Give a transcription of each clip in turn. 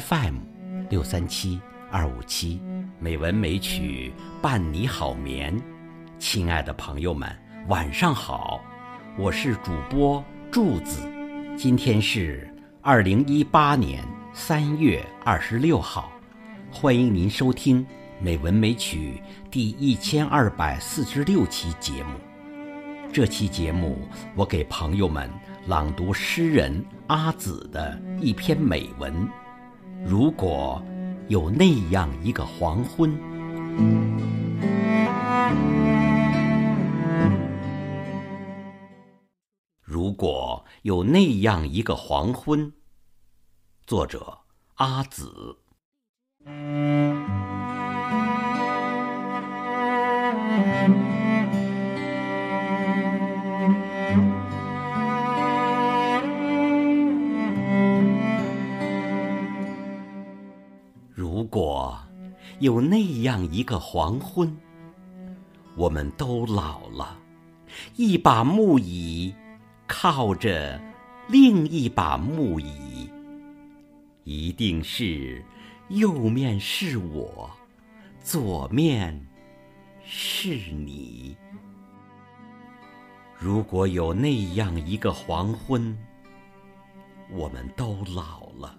FM 六三七二五七，美文美曲伴你好眠。亲爱的朋友们，晚上好，我是主播柱子。今天是二零一八年三月二十六号，欢迎您收听《美文美曲》第一千二百四十六期节目。这期节目，我给朋友们朗读诗人阿紫的一篇美文。如果有那样一个黄昏，如果有那样一个黄昏，作者阿紫。果有那样一个黄昏，我们都老了，一把木椅靠着另一把木椅，一定是右面是我，左面是你。如果有那样一个黄昏，我们都老了，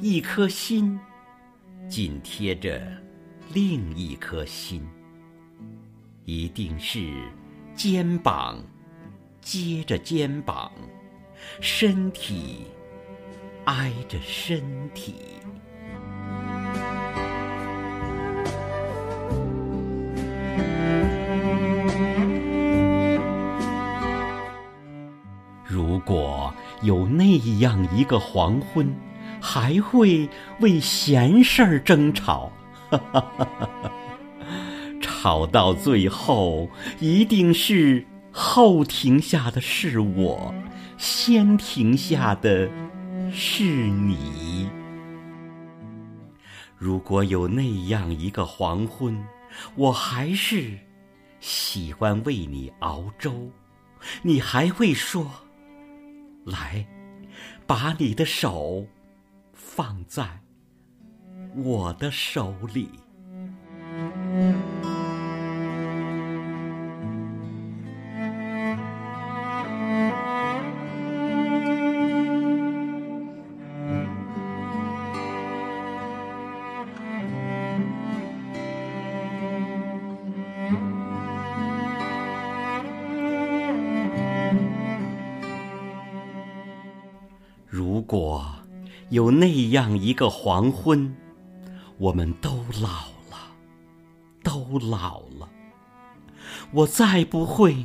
一颗心。紧贴着另一颗心，一定是肩膀接着肩膀，身体挨着身体。如果有那样一个黄昏。还会为闲事儿争吵，吵到最后，一定是后停下的是我，先停下的是你。如果有那样一个黄昏，我还是喜欢为你熬粥，你还会说：“来，把你的手。”放在我的手里。如果。有那样一个黄昏，我们都老了，都老了。我再不会，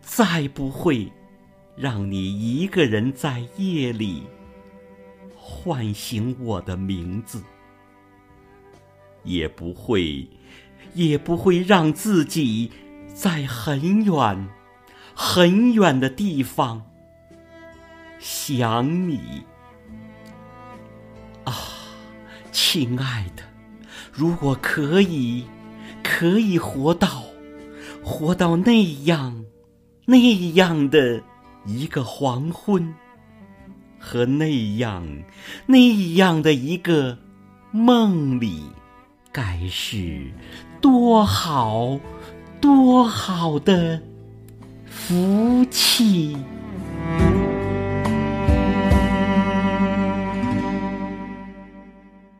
再不会，让你一个人在夜里唤醒我的名字，也不会，也不会让自己在很远、很远的地方想你。亲爱的，如果可以，可以活到，活到那样，那样的一个黄昏，和那样，那样的一个梦里，该是多好，多好的福气。